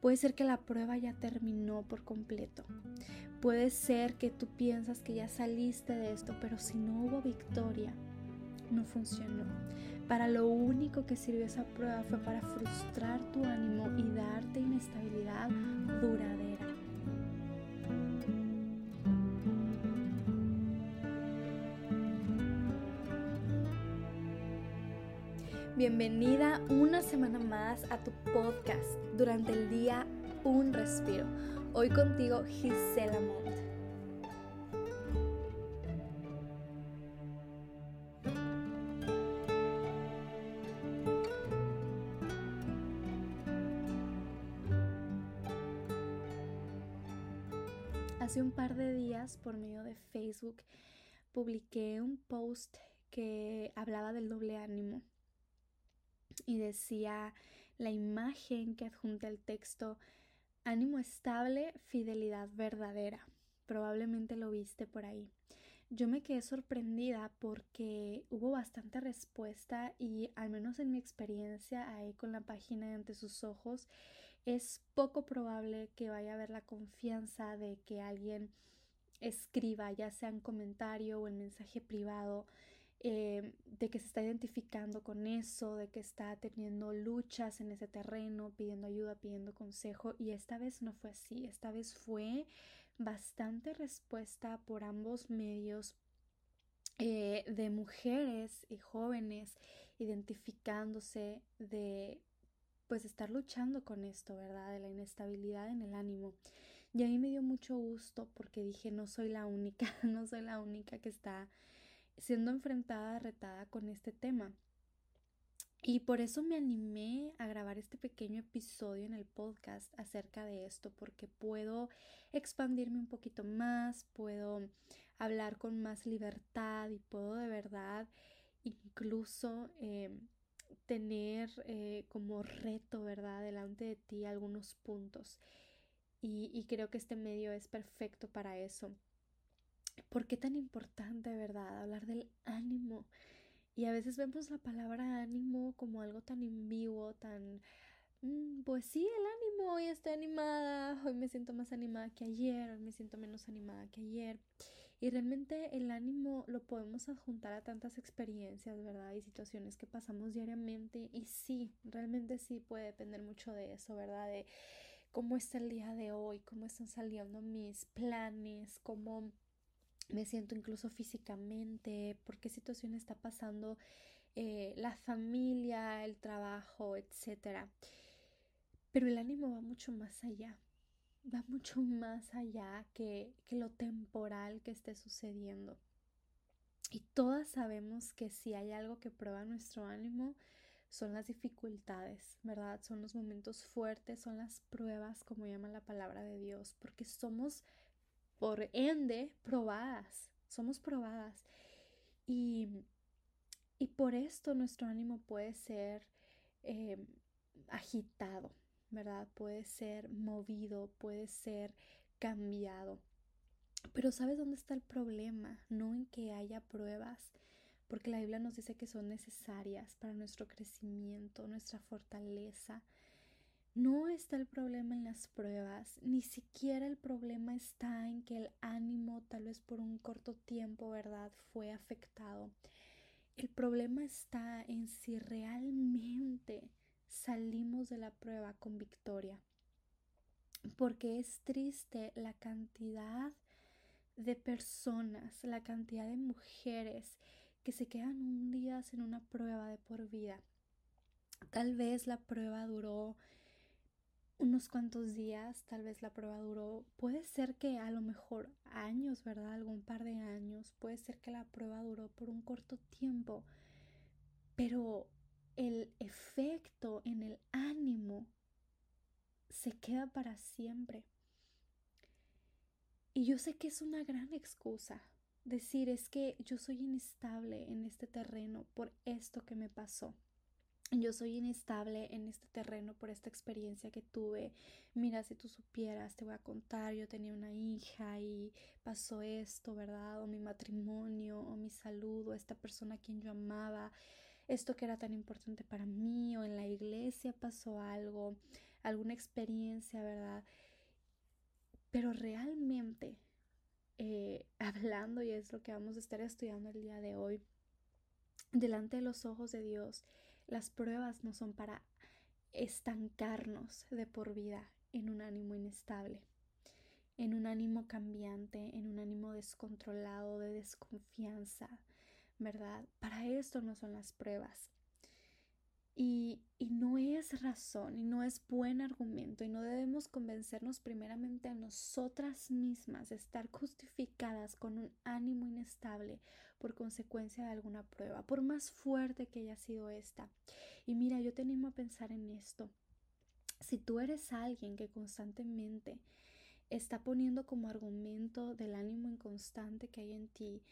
Puede ser que la prueba ya terminó por completo. Puede ser que tú piensas que ya saliste de esto, pero si no hubo victoria, no funcionó. Para lo único que sirvió esa prueba fue para frustrar tu ánimo y darte inestabilidad duradera. Bienvenida una semana más a tu podcast durante el día Un Respiro. Hoy contigo Gisela Mont. Hace un par de días por medio de Facebook publiqué un post que hablaba del doble ánimo y decía la imagen que adjunta el texto ánimo estable, fidelidad verdadera. Probablemente lo viste por ahí. Yo me quedé sorprendida porque hubo bastante respuesta y al menos en mi experiencia ahí con la página ante sus ojos es poco probable que vaya a haber la confianza de que alguien escriba ya sea en comentario o en mensaje privado eh, de que se está identificando con eso, de que está teniendo luchas en ese terreno, pidiendo ayuda, pidiendo consejo. Y esta vez no fue así, esta vez fue bastante respuesta por ambos medios. Eh, de mujeres y jóvenes identificándose de pues estar luchando con esto, ¿verdad? De la inestabilidad en el ánimo. Y a mí me dio mucho gusto porque dije, no soy la única, no soy la única que está siendo enfrentada, retada con este tema. Y por eso me animé a grabar este pequeño episodio en el podcast acerca de esto, porque puedo expandirme un poquito más, puedo hablar con más libertad y puedo de verdad incluso em, tener eh, como reto, ¿verdad?, delante de ti algunos puntos. y creo que este medio es perfecto para eso. ¿Por qué tan importante, verdad, hablar del ánimo? Y a veces vemos la palabra ánimo como algo tan ambiguo, tan... Mm, pues sí, el ánimo, hoy estoy animada, hoy me siento más animada que ayer, hoy me siento menos animada que ayer. Y realmente el ánimo lo podemos adjuntar a tantas experiencias, ¿verdad? Y situaciones que pasamos diariamente. Y sí, realmente sí puede depender mucho de eso, ¿verdad? De cómo está el día de hoy, cómo están saliendo mis planes, cómo me siento incluso físicamente, por qué situación está pasando eh, la familia, el trabajo, etc. Pero el ánimo va mucho más allá, va mucho más allá que, que lo temporal que esté sucediendo. Y todas sabemos que si hay algo que prueba nuestro ánimo, son las dificultades, ¿verdad? Son los momentos fuertes, son las pruebas, como llama la palabra de Dios, porque somos por ende probadas, somos probadas. Y, y por esto nuestro ánimo puede ser em, agitado, ¿verdad? Puede ser movido, puede ser cambiado. Pero ¿sabes dónde está el problema? No en que haya pruebas, porque la Biblia nos dice que son necesarias para nuestro crecimiento, nuestra fortaleza, no está el problema en las pruebas, ni siquiera el problema está en que el ánimo tal vez por un corto tiempo, ¿verdad?, fue afectado. El problema está en si realmente salimos de la prueba con victoria. Porque es triste la cantidad de personas, la cantidad de mujeres que se quedan hundidas en una prueba de por vida. Tal vez la prueba duró unos cuantos días, tal vez la prueba duró, puede ser que a lo mejor años, ¿verdad? Algún par de años, puede ser que la prueba duró por un corto tiempo, pero el efecto en el ánimo se queda para siempre. Y yo sé que es una gran excusa decir es que yo soy inestable en este terreno por esto que me pasó yo soy inestable en este terreno por esta experiencia que tuve. Mira, si tú supieras, te voy a contar, yo tenía una hija y pasó esto, ¿verdad? O mi matrimonio, o mi salud, o esta persona a quien yo amaba, esto que era tan importante para mí, o en la iglesia pasó algo, alguna experiencia, ¿verdad? Pero realmente, eh, hablando, y es lo que vamos a estar estudiando el día de hoy, delante de los ojos de Dios, las pruebas no son para estancarnos de por vida en un ánimo inestable, en un ánimo cambiante, en un ánimo descontrolado, de desconfianza, ¿verdad? Para esto no son las pruebas. Y, y, no es razón y no es buen argumento y no debemos convencernos primeramente a nosotras mismas de estar justificadas con un ánimo inestable por consecuencia de alguna prueba, por más fuerte que haya sido esta. Y mira, yo te animo a pensar en esto. Si tú eres alguien que constantemente está poniendo como argumento del ánimo inconstante que hay en ti,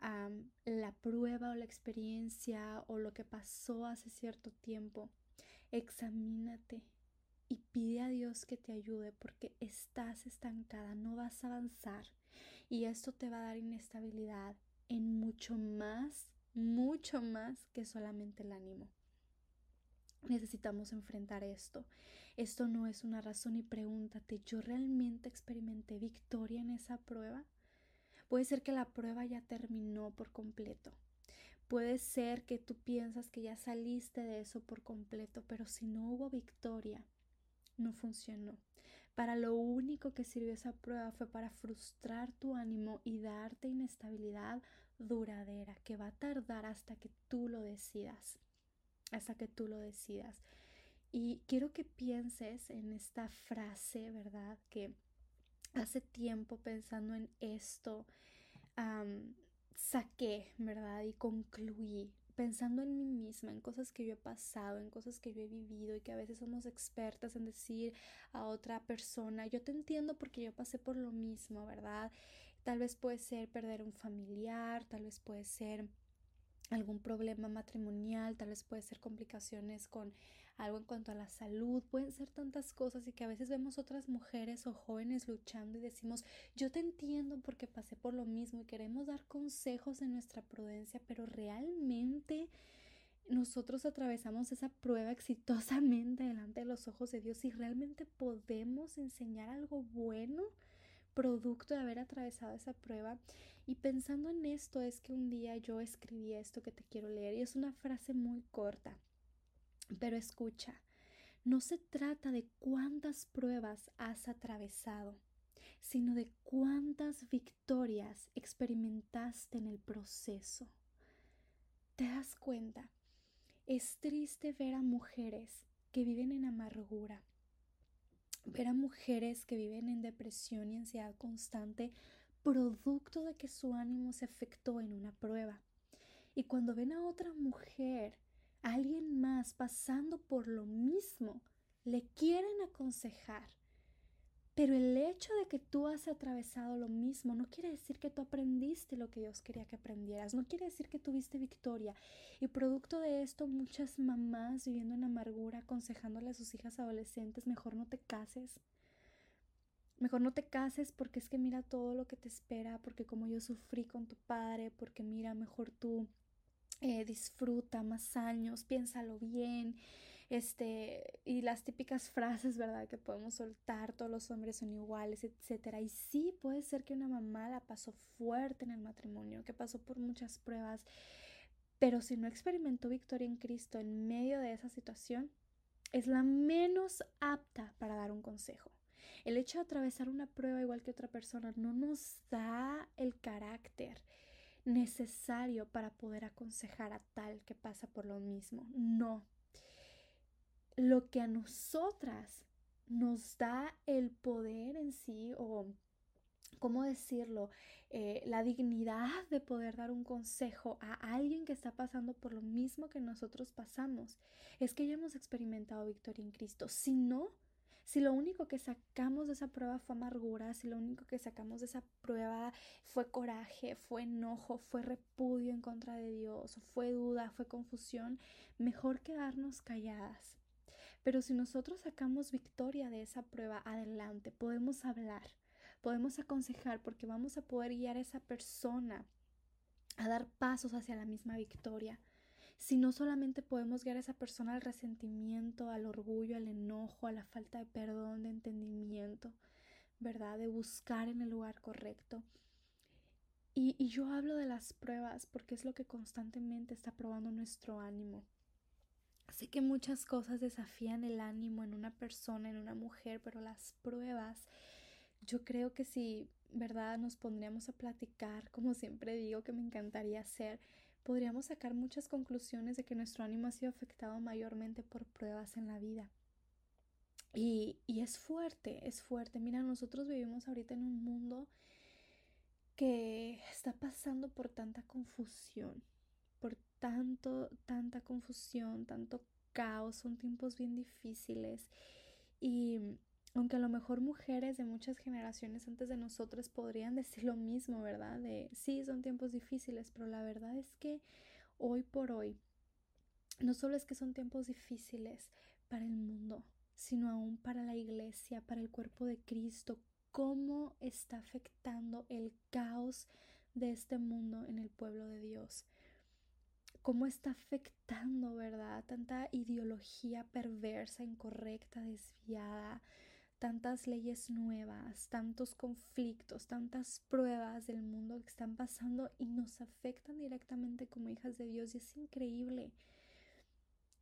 la prueba o la experiencia o lo que pasó hace cierto tiempo, examínate y pide a Dios que te ayude porque estás estancada, no vas a avanzar y esto te va a dar inestabilidad en mucho más, mucho más que solamente el ánimo. Necesitamos enfrentar esto. Esto no es una razón y pregúntate, ¿yo realmente experimenté victoria en esa prueba? Puede ser que la prueba ya terminó por completo. Puede ser que tú piensas que ya saliste de eso por completo, pero si no hubo victoria, no funcionó. Para lo único que sirvió esa prueba fue para frustrar tu ánimo y darte inestabilidad duradera que va a tardar hasta que tú lo decidas. Hasta que tú lo decidas. Y quiero que pienses en esta frase, ¿verdad? Que hace tiempo pensando en esto, saqué, ¿verdad? Y concluí pensando en mí misma, en cosas que yo he pasado, en cosas que yo he vivido y que a veces somos expertas en decir a otra persona, yo te entiendo porque yo pasé por lo mismo, ¿verdad? Tal vez puede ser perder un familiar, tal vez puede ser algún problema matrimonial, tal vez puede ser complicaciones con algo en cuanto a la salud, pueden ser tantas cosas y que a veces vemos otras mujeres o jóvenes luchando y decimos, yo te entiendo porque pasé por lo mismo y queremos dar consejos en nuestra prudencia, pero realmente nosotros atravesamos esa prueba exitosamente delante de los ojos de Dios y realmente podemos enseñar algo bueno producto de haber atravesado esa prueba. Y pensando en esto es que un día yo escribí esto que te quiero leer y es una frase muy corta. Pero escucha, no se trata de cuántas pruebas has atravesado, sino de cuántas victorias experimentaste en el proceso. ¿Te das cuenta? Es triste ver a mujeres que viven en amargura, ver a mujeres que viven en depresión y ansiedad constante producto de que su ánimo se afectó en una prueba. Y cuando ven a otra mujer alguien más pasando por lo mismo, le quieren aconsejar. Pero el hecho de que tú has atravesado lo mismo no quiere decir que tú aprendiste lo que Dios quería que aprendieras, no quiere decir que tuviste victoria. Y producto de esto, muchas mamás viviendo en amargura, aconsejándole a sus hijas adolescentes, mejor no te cases. Mejor no te cases porque es que mira todo lo que te espera, porque como yo sufrí con tu padre, porque mira, mejor tú eh, disfruta más años, piénsalo bien, este, y las típicas frases, ¿verdad? Que podemos soltar, todos los hombres son iguales, etcétera. Y sí, puede ser que una mamá la pasó fuerte en el matrimonio, que pasó por muchas pruebas, pero si no experimentó victoria en Cristo en medio de esa situación, es la menos apta para dar un consejo. El hecho de atravesar una prueba igual que otra persona no nos da el carácter, necesario para poder aconsejar a tal que pasa por lo mismo. No. Lo que a nosotras nos da el poder en sí o, ¿cómo decirlo? Eh, la dignidad de poder dar un consejo a alguien que está pasando por lo mismo que nosotros pasamos, es que ya hemos experimentado victoria en Cristo. Si no, si lo único que sacamos de esa prueba fue amargura, si lo único que sacamos de esa prueba fue coraje, fue enojo, fue repudio en contra de Dios, fue duda, fue confusión, mejor quedarnos calladas. Pero si nosotros sacamos victoria de esa prueba adelante, podemos hablar, podemos aconsejar porque vamos a poder guiar a esa persona a dar pasos hacia la misma victoria. Si no solamente podemos guiar a esa persona al resentimiento, al orgullo, al enojo, a la falta de perdón, de entendimiento, ¿verdad? De buscar en el lugar correcto. Y, y yo hablo de las pruebas porque es lo que constantemente está probando nuestro ánimo. Sé que muchas cosas desafían el ánimo en una persona, en una mujer, pero las pruebas, yo creo que si, ¿verdad? Nos pondríamos a platicar, como siempre digo que me encantaría hacer, podríamos sacar muchas conclusiones de que nuestro ánimo ha sido afectado mayormente por pruebas en la vida. Y, y es fuerte, es fuerte. Mira, nosotros vivimos ahorita en un mundo que está pasando por tanta confusión, por tanto, tanta confusión, tanto caos, son tiempos bien difíciles. Y aunque a lo mejor mujeres de muchas generaciones antes de nosotros podrían decir lo mismo, ¿verdad? De sí, son tiempos difíciles, pero la verdad es que hoy por hoy, no solo es que son tiempos difíciles para el mundo, sino aún para la iglesia, para el cuerpo de Cristo, cómo está afectando el caos de este mundo en el pueblo de Dios cómo está afectando, ¿verdad? Tanta ideología perversa, incorrecta, desviada, tantas leyes nuevas, tantos conflictos, tantas pruebas del mundo que están pasando y nos afectan directamente como hijas de Dios y es increíble.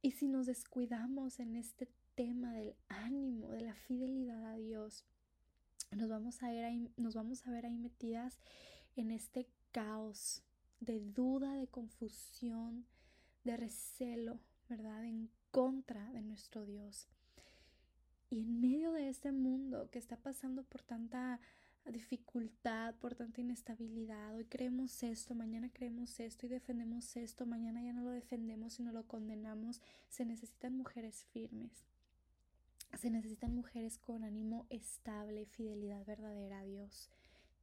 Y si nos descuidamos en este tema del ánimo, de la fidelidad a Dios, nos vamos a ver ahí, nos vamos a ver ahí metidas en este caos de duda, de confusión, de recelo, ¿verdad? En contra de nuestro Dios. Y en medio de este mundo que está pasando por tanta dificultad, por tanta inestabilidad, hoy creemos esto, mañana creemos esto y defendemos esto, mañana ya no lo defendemos sino lo condenamos, se necesitan mujeres firmes. Se necesitan mujeres con ánimo estable, fidelidad verdadera a Dios.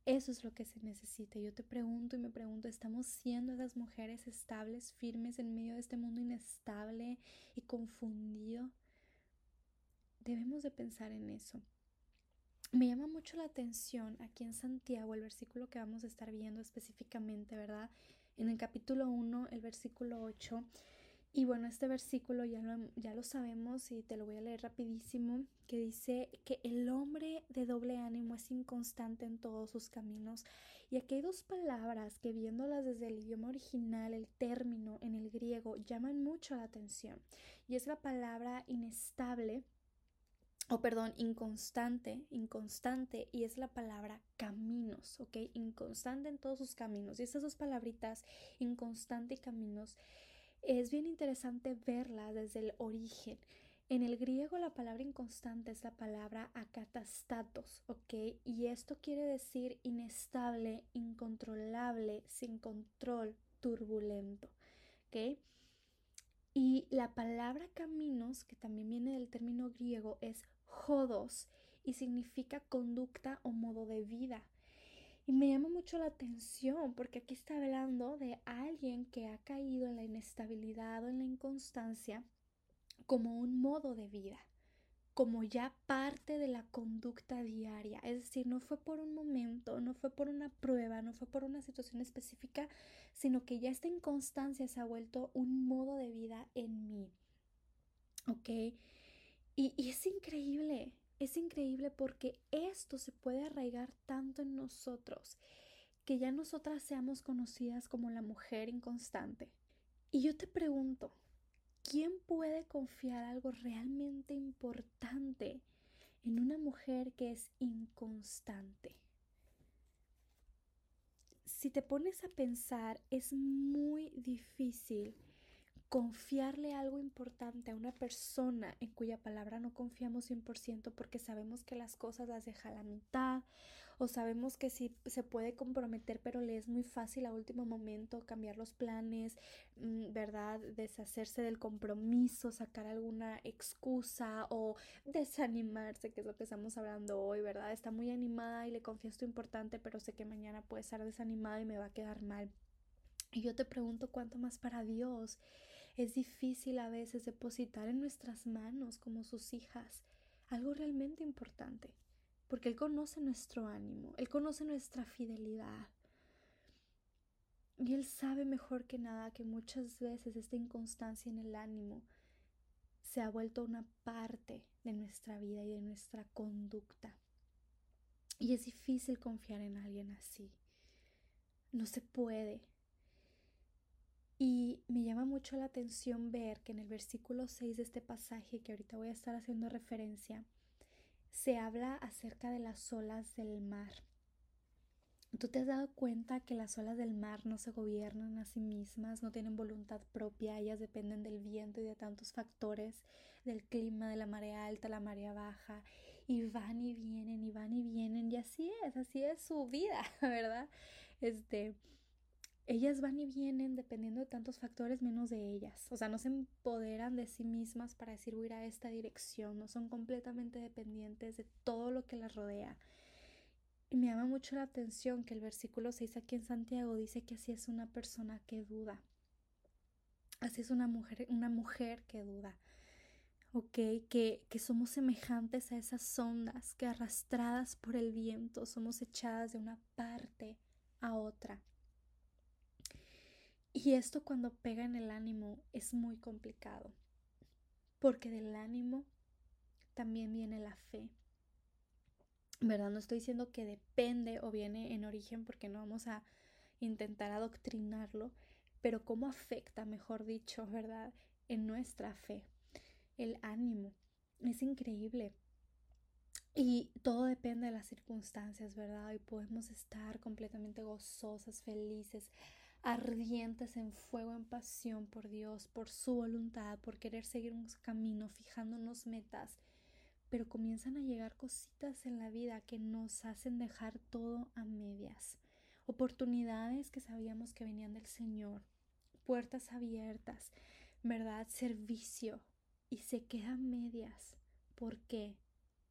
Eso es lo que se necesita. Yo te pregunto y me pregunto, ¿estamos siendo esas mujeres estables, firmes en medio de este mundo inestable y confundido? Debemos de pensar en eso. Me llama mucho la atención aquí en Santiago el versículo que vamos a estar viendo específicamente, ¿verdad? En el capítulo 1, el versículo 8. Y bueno, este versículo ya lo, ya lo sabemos y te lo voy a leer rapidísimo, que dice que el hombre de doble ánimo es inconstante en todos sus caminos. Y aquí hay dos palabras que viéndolas desde el idioma original, el término en el griego, llaman mucho la atención. Y es la palabra inestable o perdón, inconstante, inconstante, y es la palabra caminos, ¿ok? Inconstante en todos sus caminos. Y estas dos palabritas, inconstante y caminos, es bien interesante verla desde el origen. En el griego la palabra inconstante es la palabra acatastatos, ¿ok? Y esto quiere decir inestable, incontrolable, sin control, turbulento, ¿ok? Y la palabra caminos, que también viene del término griego, es jodos y significa conducta o modo de vida. Y me llama mucho la atención porque aquí está hablando de alguien que ha caído en la inestabilidad o en la inconstancia como un modo de vida, como ya parte de la conducta diaria. Es decir, no fue por un momento, no fue por una prueba, no fue por una situación específica, sino que ya esta inconstancia se ha vuelto un modo de vida en mí. ¿Ok? Y, es increíble, es increíble porque esto se puede arraigar tanto en nosotros que ya nosotras seamos conocidas como la mujer inconstante. Y yo te pregunto, ¿quién puede confiar algo realmente importante en una mujer que es inconstante? Si te pones a pensar, es muy difícil confiarle algo importante a una persona en cuya palabra no confiamos 100% porque sabemos que las cosas las deja a la mitad o sabemos que sí se puede comprometer pero le es muy fácil a último momento cambiar los planes, mm, ¿verdad? Deshacerse del compromiso, sacar alguna excusa o desanimarse, que es lo que estamos hablando hoy, ¿verdad? Está muy animada y le confía esto importante pero sé que mañana puede estar desanimada y me va a quedar mal. Y yo te pregunto cuánto más para Dios es difícil a veces depositar en nuestras manos como sus hijas algo realmente importante, porque Él conoce nuestro ánimo, Él conoce nuestra fidelidad. Y Él sabe mejor que nada que muchas veces esta inconstancia en el ánimo se ha vuelto una parte de nuestra vida y de nuestra conducta. Y es difícil confiar en alguien así. No se puede. Y me llama mucho la atención ver que en el versículo 6 de este pasaje, que ahorita voy a estar haciendo referencia, se habla acerca de las olas del mar. ¿Tú te has dado cuenta que las olas del mar no se gobiernan a sí mismas, no tienen voluntad propia, ellas dependen del viento y de tantos factores, del clima, de la marea alta, la marea baja, y van y vienen, y van y vienen, y así es, así es su vida, ¿verdad? Este, ellas van y vienen dependiendo de tantos factores menos de ellas. O sea, no se empoderan de sí mismas para decir a esta dirección, no son completamente dependientes de todo lo que las rodea. Y me llama mucho la atención que el versículo 6 aquí en Santiago dice que así es una persona que duda. Así es una mujer, una mujer que duda. ¿ok? Que, que somos semejantes a esas ondas que arrastradas por el viento somos echadas de una parte a otra. Y esto cuando pega en el ánimo es muy complicado, porque del ánimo también viene la fe. ¿Verdad? No estoy diciendo que depende o viene en origen porque no vamos a intentar adoctrinarlo, pero cómo afecta, mejor dicho, ¿verdad? En nuestra fe, el ánimo. Es increíble. Y todo depende de las circunstancias, ¿verdad? Y podemos estar completamente gozosas, felices, ardientes en fuego, en pasión por Dios, por su voluntad, por querer seguir un camino, fijándonos metas. Pero comienzan a llegar cositas en la vida que nos hacen dejar todo a medias. Oportunidades que sabíamos que venían del Señor, puertas abiertas, ¿verdad? Servicio. Y se quedan medias. ¿Por qué?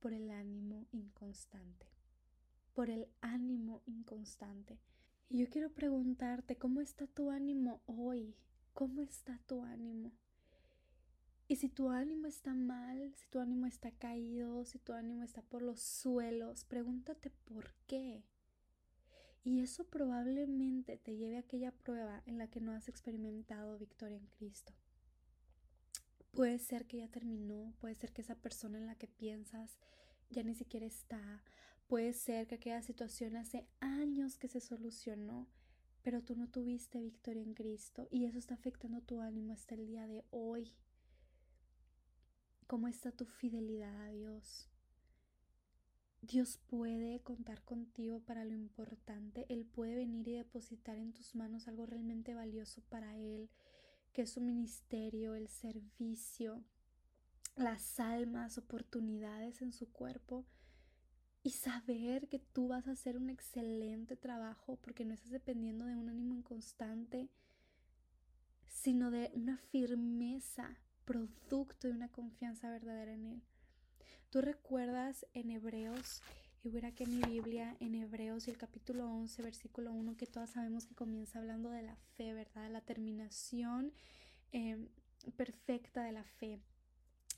por el ánimo inconstante, por el ánimo inconstante. Y yo quiero preguntarte, ¿cómo está tu ánimo hoy? ¿Cómo está tu ánimo? Y si tu ánimo está mal, si tu ánimo está caído, si tu ánimo está por los suelos, pregúntate por qué. Y eso probablemente te lleve a aquella prueba en la que no has experimentado victoria en Cristo. Puede ser que ya terminó, puede ser que esa persona en la que piensas ya ni siquiera está, puede ser que aquella situación hace años que se solucionó, pero tú no tuviste victoria en Cristo y eso está afectando tu ánimo hasta el día de hoy. ¿Cómo está tu fidelidad a Dios? Dios puede contar contigo para lo importante, Él puede venir y depositar en tus manos algo realmente valioso para Él que es su ministerio, el servicio, las almas, oportunidades en su cuerpo y saber que tú vas a hacer un excelente trabajo porque no estás dependiendo de un ánimo inconstante, sino de una firmeza, producto de una confianza verdadera en Él. Tú recuerdas en Hebreos y voy a que mi Biblia, en Hebreos, el capítulo 11, versículo 1, que todas sabemos que comienza hablando de la fe, ¿verdad? La terminación em, perfecta de la fe.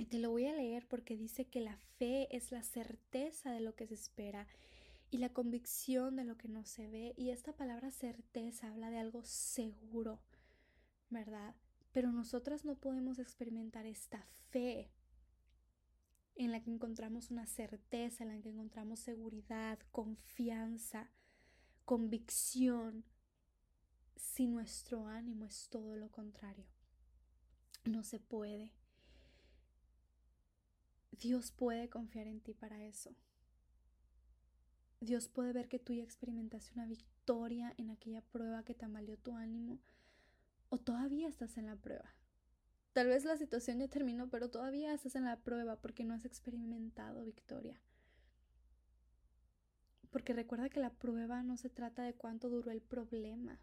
Te lo voy a leer porque dice que la fe es la certeza de lo que se espera y la convicción de lo que no se ve. Y esta palabra certeza habla de algo seguro, ¿verdad? Pero nosotras no podemos experimentar esta fe en la que encontramos una certeza, en la que encontramos seguridad, confianza, convicción, si nuestro ánimo es todo lo contrario. No se puede. Dios puede confiar en ti para eso. Dios puede ver que tú ya experimentaste una victoria en aquella prueba que tambaleó tu ánimo o todavía estás en la prueba. Tal vez la situación ya terminó, pero todavía estás en la prueba porque no has experimentado victoria. Porque recuerda que la prueba no se trata de cuánto duró el problema,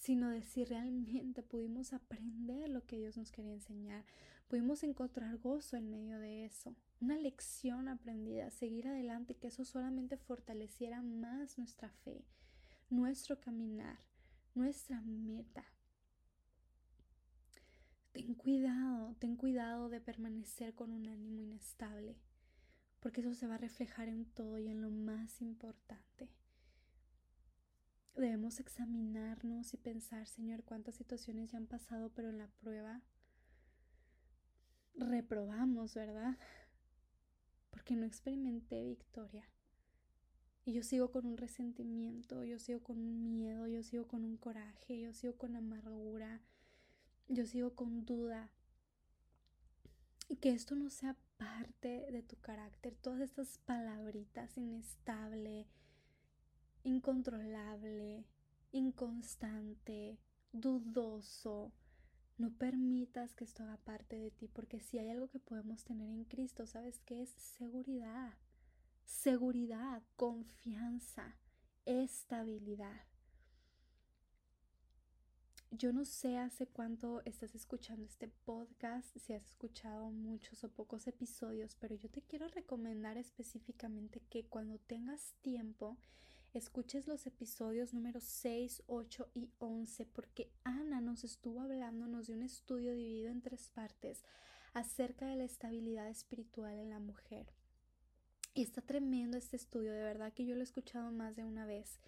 sino de si realmente pudimos aprender lo que Dios nos quería enseñar, pudimos encontrar gozo en medio de eso, una lección aprendida, seguir adelante, que eso solamente fortaleciera más nuestra fe, nuestro caminar, nuestra meta. Ten cuidado, ten cuidado de permanecer con un ánimo inestable, porque eso se va a reflejar en todo y en lo más importante. Debemos examinarnos y pensar, Señor, cuántas situaciones ya han pasado, pero en la prueba reprobamos, ¿verdad? Porque no experimenté victoria. Y yo sigo con un resentimiento, yo sigo con un miedo, yo sigo con un coraje, yo sigo con amargura, yo sigo con duda. Y que esto no sea parte de tu carácter, todas estas palabritas inestable, incontrolable, inconstante, dudoso. No permitas que esto haga parte de ti, porque si hay algo que podemos tener en Cristo, ¿sabes qué es? Seguridad. Seguridad, confianza, estabilidad. Yo no sé hace cuánto estás escuchando este podcast, si has escuchado muchos o pocos episodios, pero yo te quiero recomendar específicamente que cuando tengas tiempo escuches los episodios números 6, 8 y 11 porque Ana nos estuvo hablándonos de un estudio dividido en tres partes acerca de la estabilidad espiritual en la mujer. Y está tremendo este estudio, de verdad que yo lo he escuchado más de una vez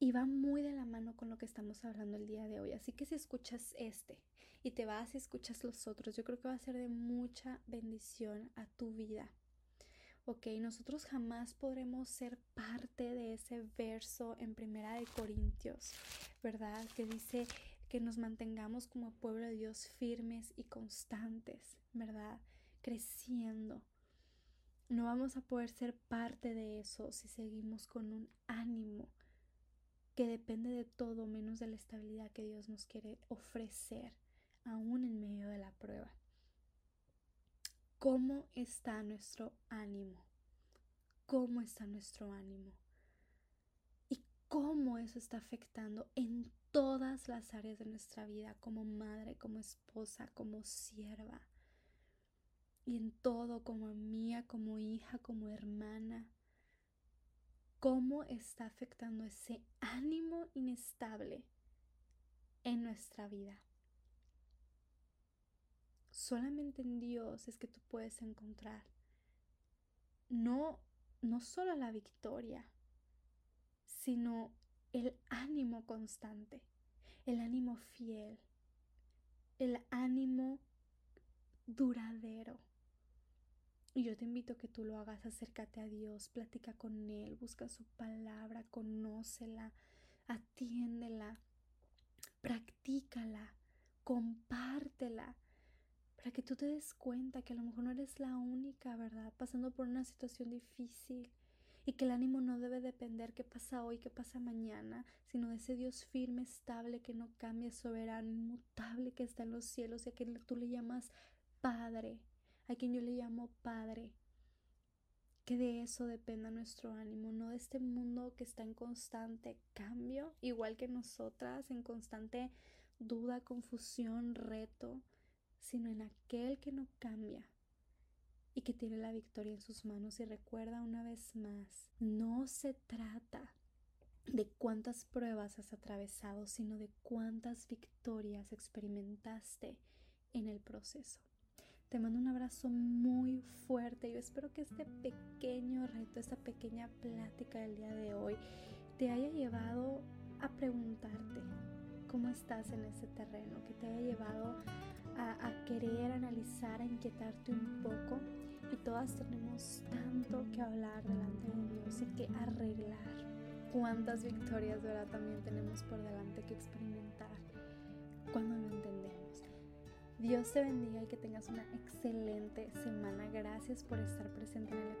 y va muy de la mano con lo que estamos hablando el día de hoy. Así que si escuchas este y te vas y escuchas los otros, yo creo que va a ser de mucha bendición a tu vida ok, nosotros jamás podremos ser parte de ese verso en Primera de Corintios, ¿verdad? Que dice que nos mantengamos como pueblo de Dios firmes y constantes, ¿verdad? Creciendo. No vamos a poder ser parte de eso si seguimos con un ánimo que depende de todo menos de la estabilidad que Dios nos quiere ofrecer, aún en medio de la prueba. ¿Cómo está nuestro ánimo? ¿Cómo está nuestro ánimo? Y cómo eso está afectando en todas las áreas de nuestra vida, como madre, como esposa, como sierva. Y en todo, como mía, como hija, como hermana. ¿Cómo está afectando ese ánimo inestable en nuestra vida? Solamente en Dios es que tú puedes encontrar no, no solo la victoria, sino el ánimo constante, el ánimo fiel, el ánimo duradero. Y yo te invito a que tú lo hagas, acércate a Dios, platica con Él, busca su palabra, conócela, atiéndela, practícala, compártela, para que tú te des cuenta que a lo mejor no eres la única, ¿verdad? Pasando por una situación difícil y que el ánimo no debe depender qué pasa hoy, qué pasa mañana, sino de ese Dios firme, estable, que no cambia, soberano, inmutable, que está en los cielos y a quien tú le llamas Padre, a quien yo le llamo Padre. Que de eso dependa nuestro ánimo, no de este mundo que está en constante cambio, igual que nosotras, en constante duda, confusión, reto sino en aquel que no cambia y que tiene la victoria en sus manos. Y recuerda una vez más, no se trata de cuántas pruebas has atravesado, sino de cuántas victorias experimentaste en el proceso. Te mando un abrazo muy fuerte. Yo espero que este pequeño reto, esta pequeña plática del día de hoy, te haya llevado a preguntarte cómo estás en ese terreno, que te haya llevado a, querer analizar, a inquietarte un poco. Y todas tenemos tanto que hablar delante de Dios y que arreglar. Cuántas victorias, ¿verdad? También tenemos por delante que experimentar cuando no entendemos. Dios te bendiga y que tengas una excelente semana. Gracias por estar presente en el